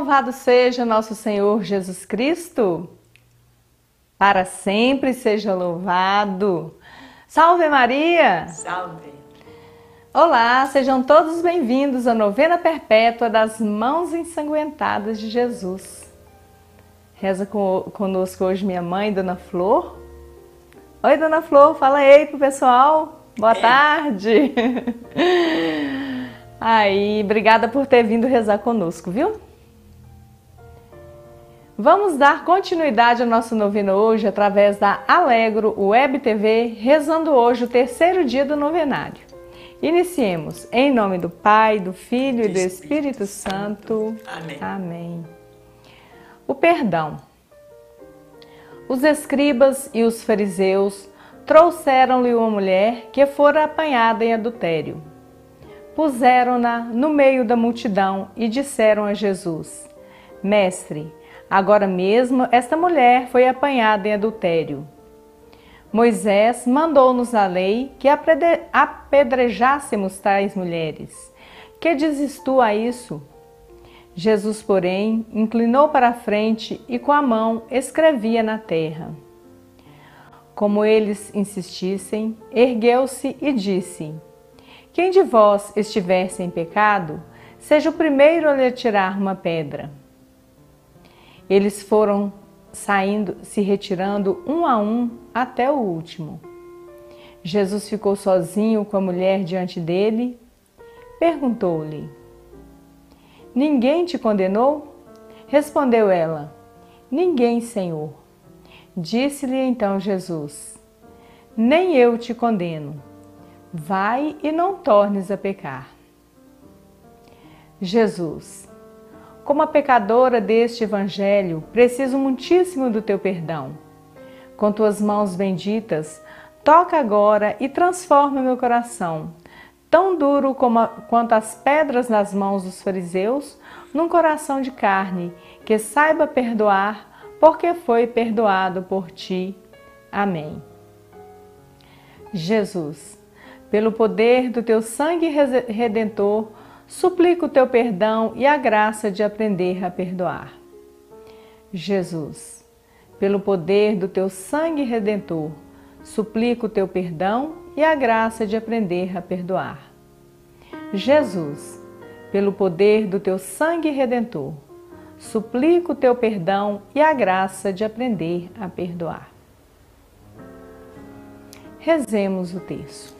Louvado seja nosso Senhor Jesus Cristo! Para sempre seja louvado! Salve Maria! Salve! Olá, sejam todos bem-vindos à novena perpétua das mãos ensanguentadas de Jesus. Reza conosco hoje minha mãe, Dona Flor. Oi, Dona Flor, fala aí pro pessoal. Boa ei. tarde. Aí, obrigada por ter vindo rezar conosco, viu? Vamos dar continuidade ao nosso noveno hoje através da Alegro Web TV, rezando hoje o terceiro dia do novenário. Iniciemos em nome do Pai, do Filho e do Espírito Santo. Amém. Amém. O perdão. Os escribas e os fariseus trouxeram-lhe uma mulher que fora apanhada em adultério. Puseram-na no meio da multidão e disseram a Jesus: Mestre, Agora mesmo esta mulher foi apanhada em adultério. Moisés mandou-nos a lei que apedrejássemos tais mulheres. Que dizes tu a isso? Jesus, porém, inclinou para a frente e com a mão escrevia na terra. Como eles insistissem, ergueu-se e disse: Quem de vós estiver sem pecado, seja o primeiro a lhe atirar uma pedra. Eles foram saindo, se retirando um a um até o último. Jesus ficou sozinho com a mulher diante dele. Perguntou-lhe: Ninguém te condenou? Respondeu ela: Ninguém, Senhor. Disse-lhe então Jesus: Nem eu te condeno. Vai e não tornes a pecar. Jesus como a pecadora deste Evangelho, preciso muitíssimo do teu perdão. Com tuas mãos benditas, toca agora e transforma meu coração, tão duro a, quanto as pedras nas mãos dos fariseus, num coração de carne, que saiba perdoar, porque foi perdoado por ti. Amém. Jesus, pelo poder do teu sangue redentor, Suplico o teu perdão e a graça de aprender a perdoar. Jesus, pelo poder do teu sangue redentor, suplico o teu perdão e a graça de aprender a perdoar. Jesus, pelo poder do teu sangue redentor, suplico o teu perdão e a graça de aprender a perdoar. Rezemos o texto.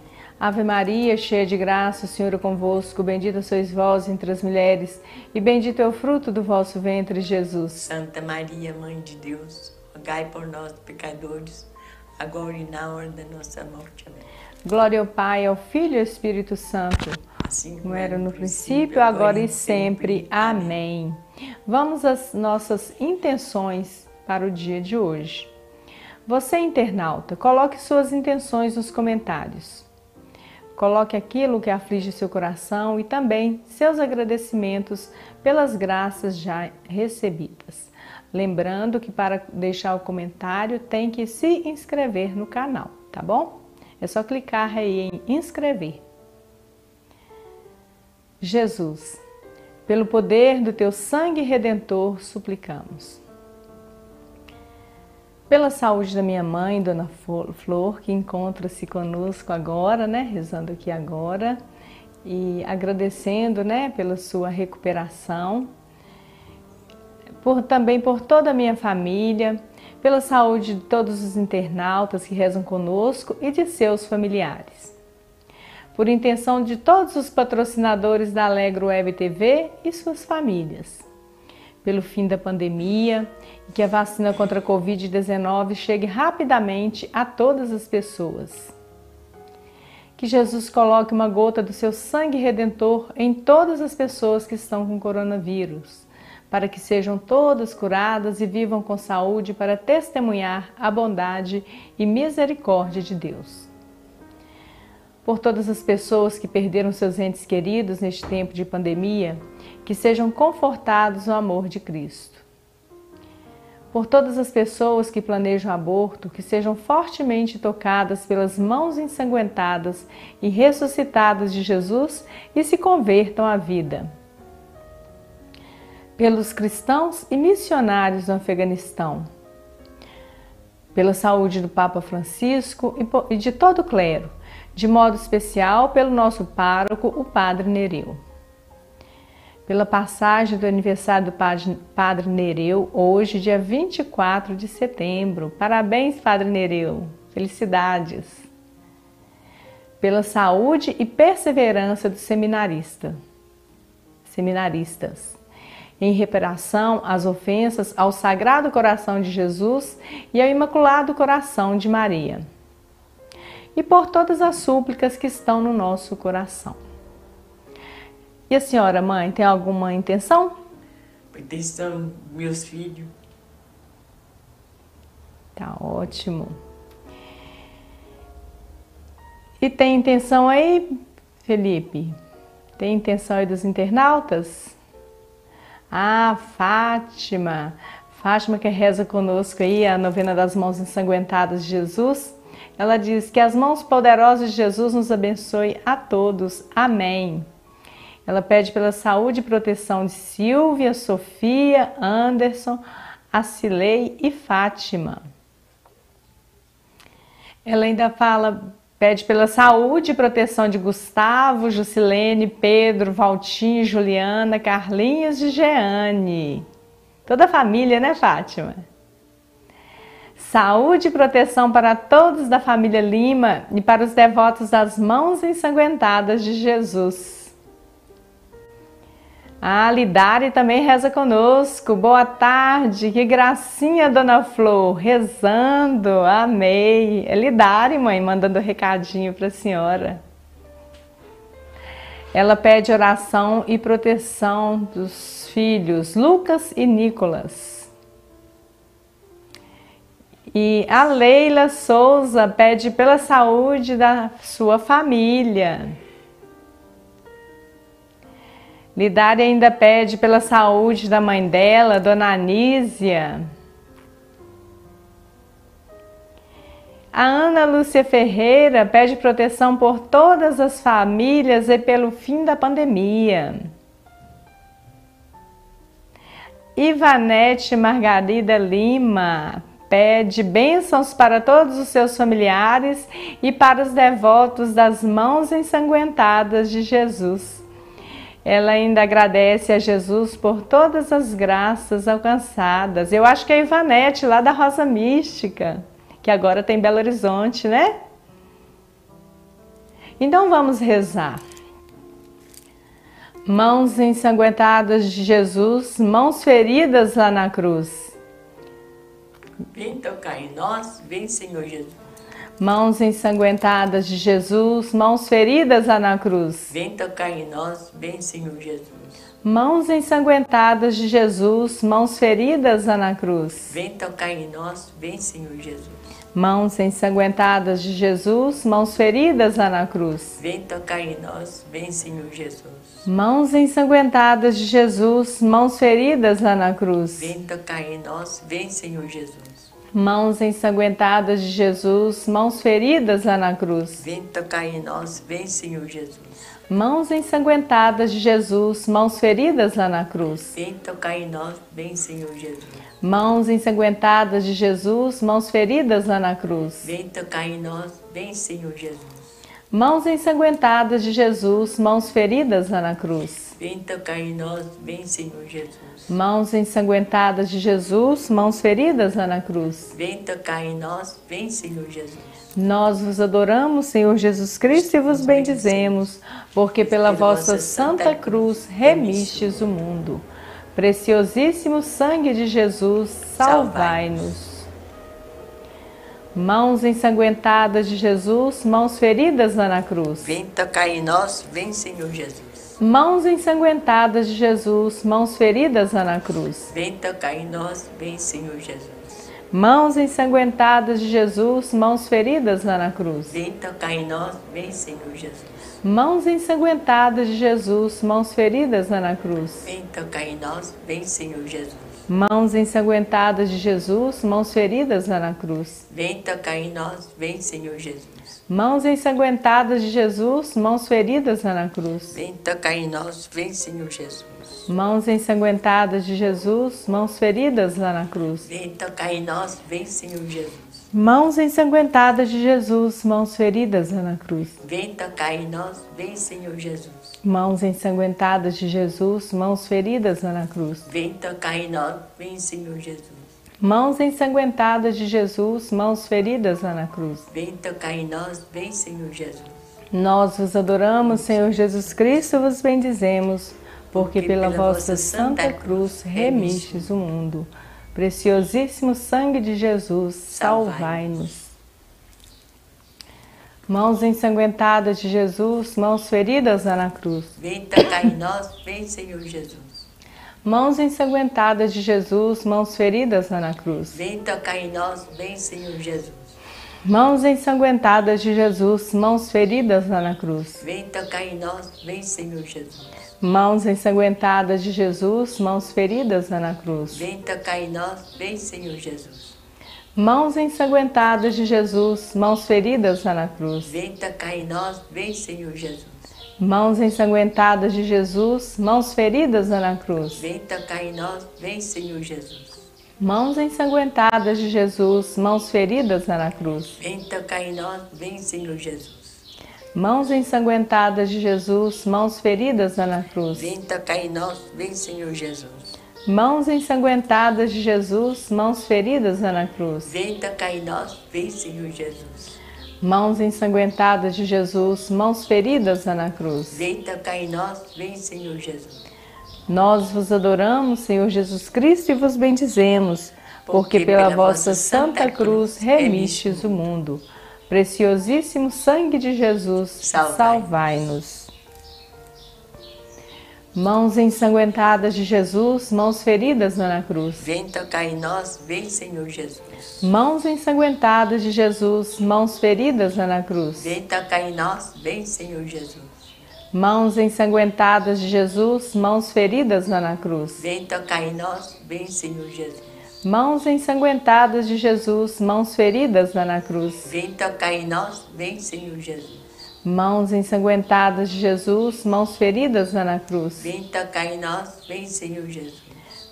Ave Maria, cheia de graça, o Senhor é convosco. Bendita sois vós entre as mulheres, e bendito é o fruto do vosso ventre, Jesus. Santa Maria, Mãe de Deus, rogai por nós, pecadores, agora e na hora da nossa morte. Amém. Glória ao Pai, ao Filho e ao Espírito Santo, Assim como era no princípio, agora e sempre. Amém. Vamos às nossas intenções para o dia de hoje. Você, internauta, coloque suas intenções nos comentários. Coloque aquilo que aflige seu coração e também seus agradecimentos pelas graças já recebidas. Lembrando que para deixar o comentário tem que se inscrever no canal, tá bom? É só clicar aí em inscrever. Jesus, pelo poder do teu sangue redentor, suplicamos. Pela saúde da minha mãe, Dona Flor, que encontra-se conosco agora, né, rezando aqui agora, e agradecendo, né, pela sua recuperação. Por, também por toda a minha família, pela saúde de todos os internautas que rezam conosco e de seus familiares. Por intenção de todos os patrocinadores da Alegro Web TV e suas famílias. Pelo fim da pandemia e que a vacina contra a Covid-19 chegue rapidamente a todas as pessoas. Que Jesus coloque uma gota do seu sangue redentor em todas as pessoas que estão com coronavírus para que sejam todas curadas e vivam com saúde para testemunhar a bondade e misericórdia de Deus. Por todas as pessoas que perderam seus entes queridos neste tempo de pandemia, que sejam confortados no amor de Cristo. Por todas as pessoas que planejam aborto, que sejam fortemente tocadas pelas mãos ensanguentadas e ressuscitadas de Jesus e se convertam à vida pelos cristãos e missionários no Afeganistão, pela saúde do Papa Francisco e de todo o clero, de modo especial pelo nosso pároco, o Padre Nereu. Pela passagem do aniversário do Padre Nereu, hoje, dia 24 de setembro. Parabéns, Padre Nereu. Felicidades. Pela saúde e perseverança do seminarista. Seminaristas em reparação às ofensas ao Sagrado Coração de Jesus e ao Imaculado Coração de Maria, e por todas as súplicas que estão no nosso coração. E a senhora, mãe, tem alguma intenção? Intenção, meus filhos. Tá ótimo. E tem intenção aí, Felipe? Tem intenção aí dos internautas? Ah, Fátima, Fátima que reza conosco aí a novena das mãos ensanguentadas de Jesus. Ela diz que as mãos poderosas de Jesus nos abençoe a todos. Amém. Ela pede pela saúde e proteção de Silvia, Sofia, Anderson, Acilei e Fátima. Ela ainda fala Pede pela saúde e proteção de Gustavo, Jusilene, Pedro, Valtinho, Juliana, Carlinhos e Jeane. Toda a família, né, Fátima? Saúde e proteção para todos da família Lima e para os devotos das mãos ensanguentadas de Jesus. A Lidari também reza conosco. Boa tarde, que gracinha, Dona Flor, rezando, amei. É Lidari, mãe, mandando recadinho para a senhora. Ela pede oração e proteção dos filhos Lucas e Nicolas. E a Leila Souza pede pela saúde da sua família. Lidari ainda pede pela saúde da mãe dela, Dona Anísia. A Ana Lúcia Ferreira pede proteção por todas as famílias e pelo fim da pandemia. Ivanete Margarida Lima pede bênçãos para todos os seus familiares e para os devotos das mãos ensanguentadas de Jesus. Ela ainda agradece a Jesus por todas as graças alcançadas. Eu acho que é a Ivanete, lá da Rosa Mística, que agora tem Belo Horizonte, né? Então vamos rezar. Mãos ensanguentadas de Jesus, mãos feridas lá na cruz Vem tocar em nós, vem Senhor Jesus. Mãos ensanguentadas de Jesus, mãos feridas na cruz. Vem tocar em nós, vem Senhor Jesus. Mãos ensanguentadas de Jesus, mãos feridas na cruz. Vem tocar em nós, vem Senhor Jesus. Mãos ensanguentadas de Jesus, mãos feridas na cruz. Vem tocar em nós, vem Senhor Jesus. Mãos ensanguentadas de Jesus, mãos feridas na cruz. Vem tocar em nós, vem Senhor Jesus. Mãos ensanguentadas de Jesus, mãos feridas lá na cruz. Vem tocar em nós, vem Senhor Jesus. Mãos ensanguentadas de Jesus, mãos feridas lá na cruz. Vem tocar em nós, vem Senhor Jesus. Mãos ensanguentadas de Jesus, mãos feridas lá na cruz. Vem tocar em nós, vem Senhor Jesus. Mãos ensanguentadas de Jesus, mãos feridas na cruz. Vem tocar em nós, vem Senhor Jesus. Mãos ensanguentadas de Jesus, mãos feridas na cruz. Vem tocar em nós, vem Senhor Jesus. Nós vos adoramos, Senhor Jesus Cristo, e vos bendizemos, porque pela vossa santa cruz remistes o mundo. Preciosíssimo sangue de Jesus, salvai-nos. Mãos ensanguentadas de Jesus, mãos feridas na cruz. Vem tocar em nós, vem Senhor Jesus. Mãos ensanguentadas de Jesus, mãos feridas na cruz. Vem tocar em nós, vem Senhor Jesus. Mãos ensanguentadas de Jesus, mãos feridas na cruz. Vem tocar em nós, vem Senhor Jesus. Mãos ensanguentadas de Jesus, mãos feridas na cruz. Vem tocar em nós, vem Senhor Jesus. Mãos ensanguentadas de Jesus, mãos feridas na cruz. Vem tocar em nós, vem Senhor Jesus. Mãos ensanguentadas de Jesus, mãos feridas na cruz. Vem tocar em nós, vem Senhor Jesus. Mãos ensanguentadas de Jesus, mãos feridas lá na cruz. Vem tocar em nós, vem Senhor Jesus. Mãos ensanguentadas de Jesus, mãos feridas lá na cruz. Vem tocar em nós, vem Senhor Jesus. Mãos ensanguentadas de Jesus, mãos feridas na cruz. Vem tocar em nós, vem Senhor Jesus. Mãos ensanguentadas de Jesus, mãos feridas na cruz. Vem tocar em nós, vem Senhor Jesus. Nós vos adoramos, Senhor Jesus Cristo, vos bendizemos, porque pela vossa santa cruz remistes o mundo. Preciosíssimo sangue de Jesus, salvai-nos. Mãos ensanguentadas de Jesus, mãos feridas na cruz. Vem tocar em nós, vem Senhor Jesus. Mãos ensanguentadas de Jesus, mãos feridas na cruz. Vem tocar em nós, vem Senhor Jesus. Mãos ensanguentadas de Jesus, mãos feridas na cruz. Vem tocar em nós, vem Senhor Jesus. Mãos ensanguentadas de Jesus, mãos feridas na cruz. Vem tocar em nós, vem Senhor Jesus. Mãos ensanguentadas de Jesus, mãos feridas na cruz. Vem tocar em nós, vem Senhor Jesus. Mãos ensanguentadas de Jesus, mãos feridas na cruz. Vem tocar em nós, vem Senhor Jesus. Mãos ensanguentadas de Jesus, mãos feridas na cruz. Vem tocar em nós, vem Senhor Jesus. Mãos ensanguentadas de Jesus, mãos feridas na cruz. Vem tocar em nós, vem Senhor Jesus. Mãos ensanguentadas de Jesus, mãos feridas na cruz. Vem tocar em nós, vem Senhor Jesus. Mãos ensanguentadas de Jesus, mãos feridas na cruz. Vem tocar em nós, vem Senhor Jesus. Nós vos adoramos, Senhor Jesus Cristo, e vos bendizemos, porque, porque pela, pela vossa santa cruz remistes o mundo. Preciosíssimo sangue de Jesus, salvai-nos. Mãos ensanguentadas de Jesus, mãos feridas na cruz. Vem tocar em nós, vem Senhor Jesus. Mãos ensanguentadas de Jesus, mãos feridas na cruz. Vem tocar em nós, vem Senhor Jesus. Mãos ensanguentadas de Jesus, mãos feridas na cruz. Vem tocar em nós, vem Senhor Jesus. Mãos ensanguentadas de Jesus, mãos feridas na cruz. Vem tocar em nós, vem Senhor Jesus. Mãos ensanguentadas de Jesus, mãos feridas na cruz. Vem tocar em nós, vem Senhor Jesus.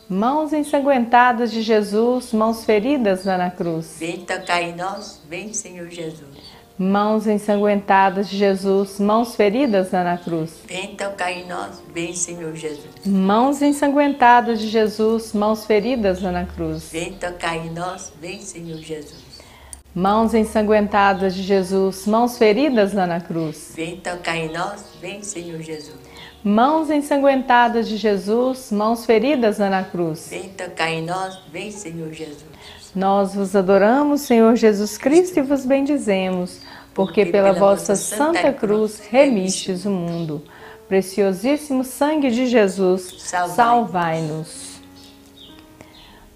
Mãos ensanguentadas de Jesus, mãos feridas na cruz. Vem tocar em nós, vem Senhor Jesus. Mãos ensanguentadas de Jesus, mãos feridas na cruz. Vem tocar em nós, vem Senhor Jesus. Mãos ensanguentadas de Jesus, mãos feridas na cruz. Vem tocar em nós, vem Senhor Jesus. Mãos ensanguentadas de Jesus, mãos feridas na cruz. Vem tocar em nós, vem Senhor Jesus. Mãos ensanguentadas de Jesus, mãos feridas na cruz. Vem tocar em nós, vem Senhor Jesus. Nós vos adoramos, Senhor Jesus Cristo, e vos bendizemos, porque pela vossa santa cruz remistes o mundo. Preciosíssimo sangue de Jesus, salvai-nos.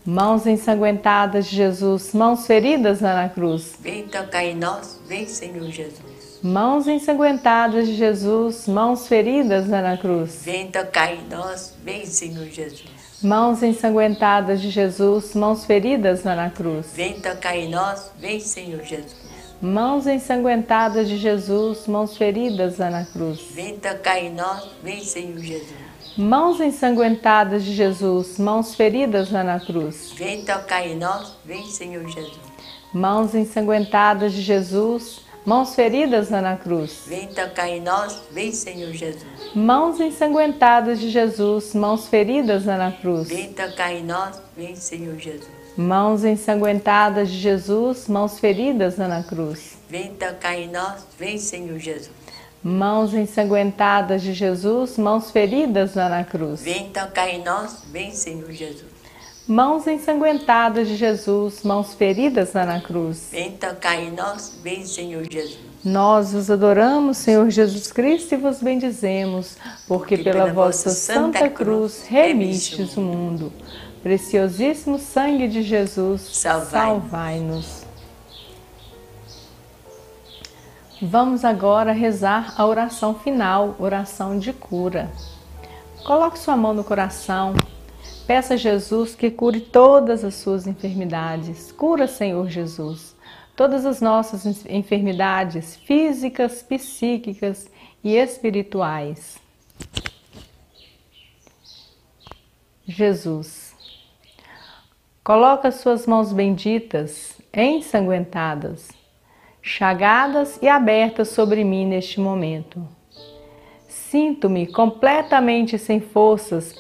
Mãos ensanguentadas de Jesus, mãos feridas na cruz. Vem tocar em nós, vem Senhor Jesus. Mãos ensanguentadas de Jesus, mãos feridas na cruz. Vem tocar em nós, vem Senhor Jesus. Mãos ensanguentadas de Jesus, mãos feridas na cruz. Vem tocar em nós, vem Senhor Jesus. Mãos ensanguentadas de Jesus, mãos feridas na cruz. Vem tocar em nós, vem Senhor Jesus. Mãos ensanguentadas de Jesus, mãos feridas na cruz. Vem tocar em nós, vem Senhor Jesus. Mãos ensanguentadas de Jesus, Mãos feridas na cruz. Vem tocar em nós, vem Senhor Jesus. Mãos ensanguentadas de Jesus, mãos feridas na cruz. Vem tocar em nós, vem Senhor Jesus. Mãos ensanguentadas de Jesus, mãos feridas na cruz. Vem tocar em nós, vem Senhor Jesus. Mãos ensanguentadas de Jesus, mãos feridas na cruz. Vem tocar em nós, vem Senhor Jesus. Mãos ensanguentadas de Jesus, mãos feridas na cruz. Vem tocar em nós, vem Senhor Jesus. Nós vos adoramos, Senhor Jesus Cristo, e vos bendizemos, porque, porque pela, pela, vossa santa cruz remistes o mundo. Preciosíssimo sangue de Jesus, salvai-nos. Salvai Vamos agora rezar a oração final, oração de cura. Coloque sua mão no coração Peça a Jesus que cure todas as suas enfermidades. Cura, Senhor Jesus, todas as nossas enfermidades físicas, psíquicas e espirituais. Jesus, coloca suas mãos benditas, ensanguentadas, chagadas e abertas sobre mim neste momento. Sinto-me completamente sem forças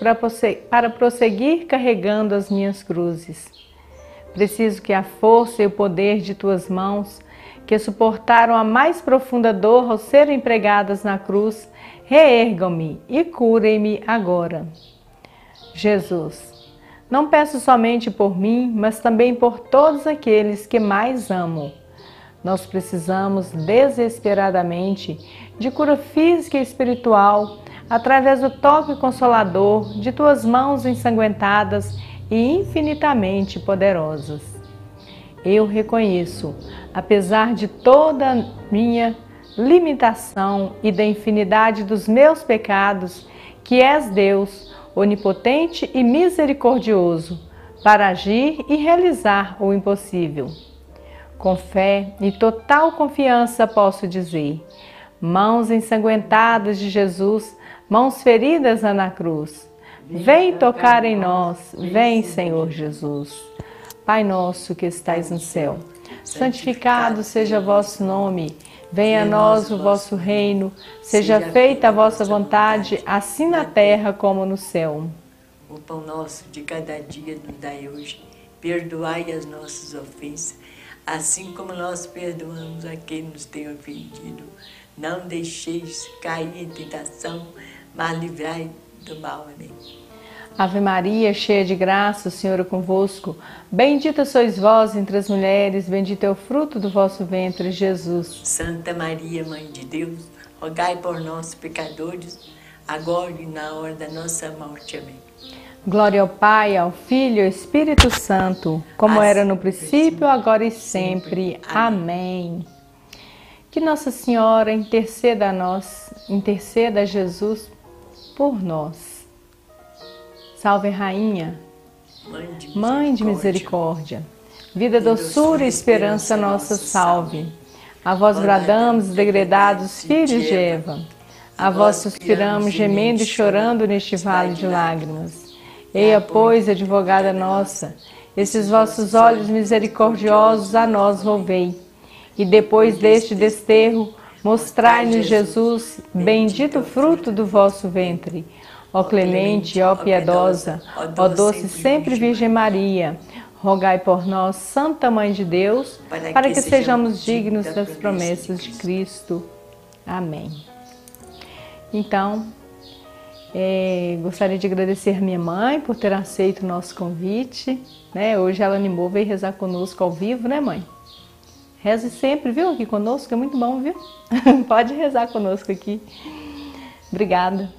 para prosseguir carregando as minhas cruzes. Preciso que a força e o poder de tuas mãos, que suportaram a mais profunda dor ao serem pregadas na cruz, reergam-me e curem-me agora. Jesus, não peço somente por mim, mas também por todos aqueles que mais amo nós precisamos desesperadamente de cura física e espiritual através do toque consolador de tuas mãos ensanguentadas e infinitamente poderosas. Eu reconheço, apesar de toda minha limitação e da infinidade dos meus pecados, que és Deus, onipotente e misericordioso, para agir e realizar o impossível. Com fé e total confiança posso dizer: mãos ensanguentadas de Jesus, mãos feridas na cruz. Vem tocar em nós, vem, Senhor Jesus. Pai nosso que estais no céu, santificado seja vosso nome. Venha a nós o vosso reino, seja feita a vossa vontade, assim na terra como no céu. O pão nosso de cada dia nos dai hoje. Perdoai as nossas ofensas assim como nós perdoamos a quem nos tem ofendido. Não deixeis cair em tentação, mas livrai do mal. Amém. Ave Maria, cheia de graça, o Senhor é convosco. Bendita sois vós entre as mulheres, bendito é o fruto do vosso ventre, Jesus. Santa Maria, Mãe de Deus, rogai por nós, pecadores, agora e na hora da nossa morte. Amém. Glória ao Pai, ao Filho e ao Espírito Santo, como assim, era no princípio, agora e sempre. Amém. Que Nossa Senhora interceda a nós, interceda a Jesus por nós. Salve Rainha, Mãe de misericórdia, vida, doçura e esperança nossa salve. A vós bradamos, degredados filhos de Eva. A vós suspiramos, gemendo e chorando neste vale de lágrimas. Eia, pois, advogada nossa, esses vossos olhos misericordiosos a nós volvei. E depois deste desterro, mostrai-nos Jesus, bendito fruto do vosso ventre. Ó clemente, ó piedosa, ó doce sempre Virgem Maria, rogai por nós, Santa Mãe de Deus, para que sejamos dignos das promessas de Cristo. Amém. Então, é, gostaria de agradecer minha mãe por ter aceito o nosso convite. Né? Hoje ela animou, veio rezar conosco ao vivo, né, mãe? Reze sempre, viu, aqui conosco, é muito bom, viu? Pode rezar conosco aqui. Obrigada.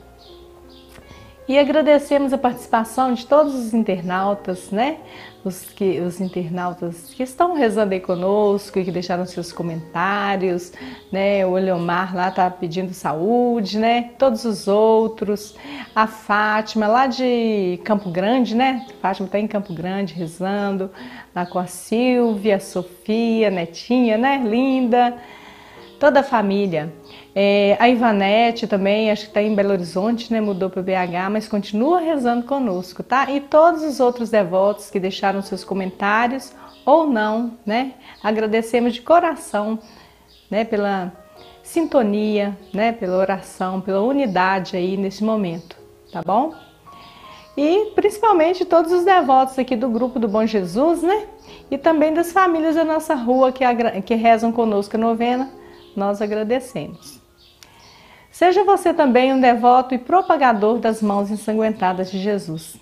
E agradecemos a participação de todos os internautas, né? Os, que, os internautas que estão rezando aí conosco e que deixaram seus comentários, né? O Leomar lá tá pedindo saúde, né? Todos os outros. A Fátima lá de Campo Grande, né? A Fátima tá em Campo Grande rezando. Lá com a Silvia, a Sofia, a Netinha, né? Linda. Toda a família. É, a Ivanete também, acho que está em Belo Horizonte, né? Mudou para o BH, mas continua rezando conosco, tá? E todos os outros devotos que deixaram seus comentários ou não, né? Agradecemos de coração, né? Pela sintonia, né? Pela oração, pela unidade aí nesse momento, tá bom? E principalmente todos os devotos aqui do grupo do Bom Jesus, né? E também das famílias da nossa rua que, que rezam conosco a novena, nós agradecemos. Seja você também um devoto e propagador das mãos ensanguentadas de Jesus.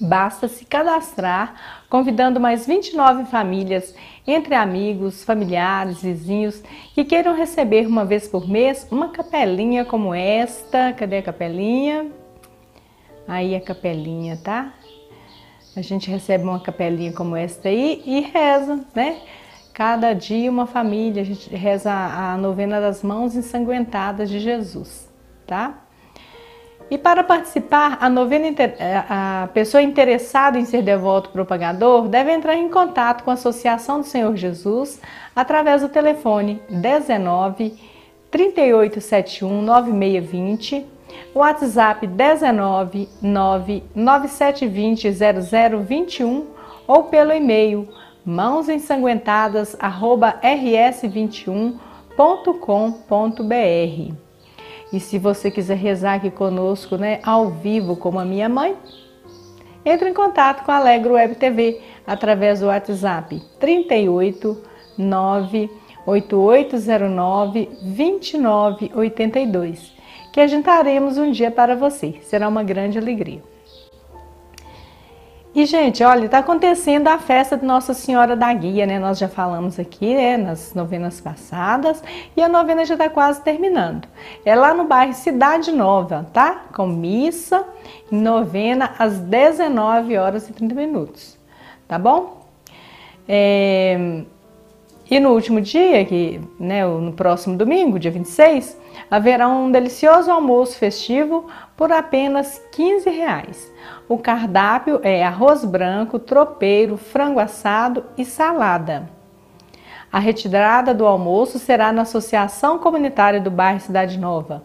Basta se cadastrar, convidando mais 29 famílias, entre amigos, familiares, vizinhos, que queiram receber uma vez por mês uma capelinha como esta. Cadê a capelinha? Aí a capelinha, tá? A gente recebe uma capelinha como esta aí e reza, né? Cada dia uma família, a gente reza a novena das mãos ensanguentadas de Jesus, tá? E para participar, a novena a pessoa interessada em ser devoto propagador deve entrar em contato com a Associação do Senhor Jesus através do telefone 19 3871 9620, WhatsApp 19 9 9720 0021 ou pelo e-mail mãosensanguentadas@rs21.com.br. E se você quiser rezar aqui conosco, né, ao vivo, como a minha mãe, entre em contato com a Alegro Web TV através do WhatsApp 38 98809 2982, que agendaremos um dia para você. Será uma grande alegria. E, gente, olha, está acontecendo a festa de Nossa Senhora da Guia, né? Nós já falamos aqui, né, nas novenas passadas, e a novena já está quase terminando. É lá no bairro Cidade Nova, tá? Com missa e novena às 19 horas e 30 minutos, tá bom? É... E no último dia, que, né, no próximo domingo, dia 26, haverá um delicioso almoço festivo por apenas 15 reais. O cardápio é arroz branco, tropeiro, frango assado e salada. A retirada do almoço será na Associação Comunitária do Bairro Cidade Nova.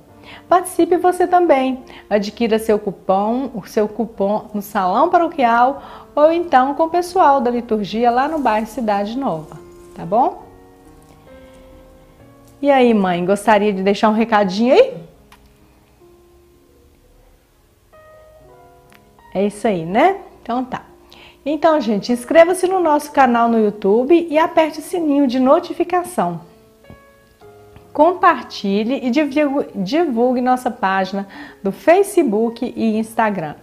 Participe você também. Adquira seu cupom, o seu cupom no salão paroquial ou então com o pessoal da liturgia lá no bairro Cidade Nova, tá bom? E aí, mãe, gostaria de deixar um recadinho aí? É isso aí, né? Então tá. Então, gente, inscreva-se no nosso canal no YouTube e aperte o sininho de notificação. Compartilhe e divulgue, nossa página do Facebook e Instagram.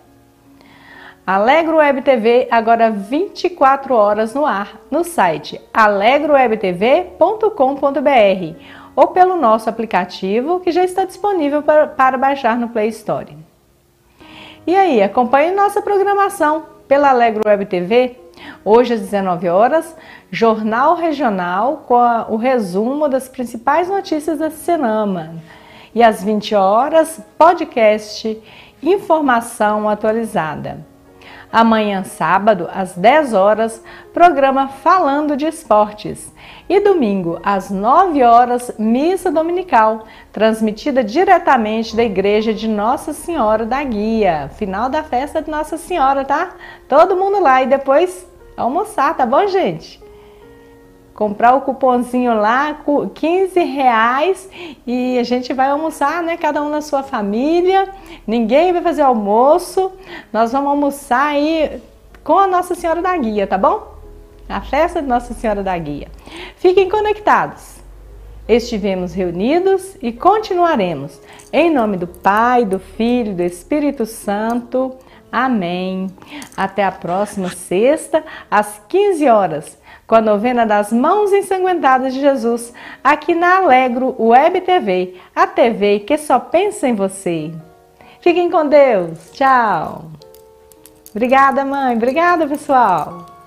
Alegro Web TV agora 24 horas no ar no site alegrowebtv.com.br ou pelo nosso aplicativo que já está disponível para, para baixar no Play Store. E aí, acompanhe nossa programação pela Alegro Web TV. Hoje às 19 horas, Jornal Regional com a, o resumo das principais notícias da semana. E às 20 horas, podcast Informação Atualizada. Amanhã, sábado, às 10 horas, programa Falando de Esportes. E domingo, às 9 horas, missa dominical, transmitida diretamente da igreja de Nossa Senhora da Guia. Final da festa de Nossa Senhora, tá? Todo mundo lá e depois almoçar, tá bom, gente? Comprar o cupomzinho lá, 15 reais e a gente vai almoçar, né? Cada um na sua família, ninguém vai fazer almoço, nós vamos almoçar aí com a Nossa Senhora da Guia, tá bom? A festa de Nossa Senhora da Guia. Fiquem conectados. Estivemos reunidos e continuaremos. Em nome do Pai, do Filho do Espírito Santo. Amém. Até a próxima sexta, às 15 horas com a novena das Mãos Ensanguentadas de Jesus, aqui na Alegro Web TV, a TV que só pensa em você. Fiquem com Deus. Tchau. Obrigada, mãe. Obrigada, pessoal.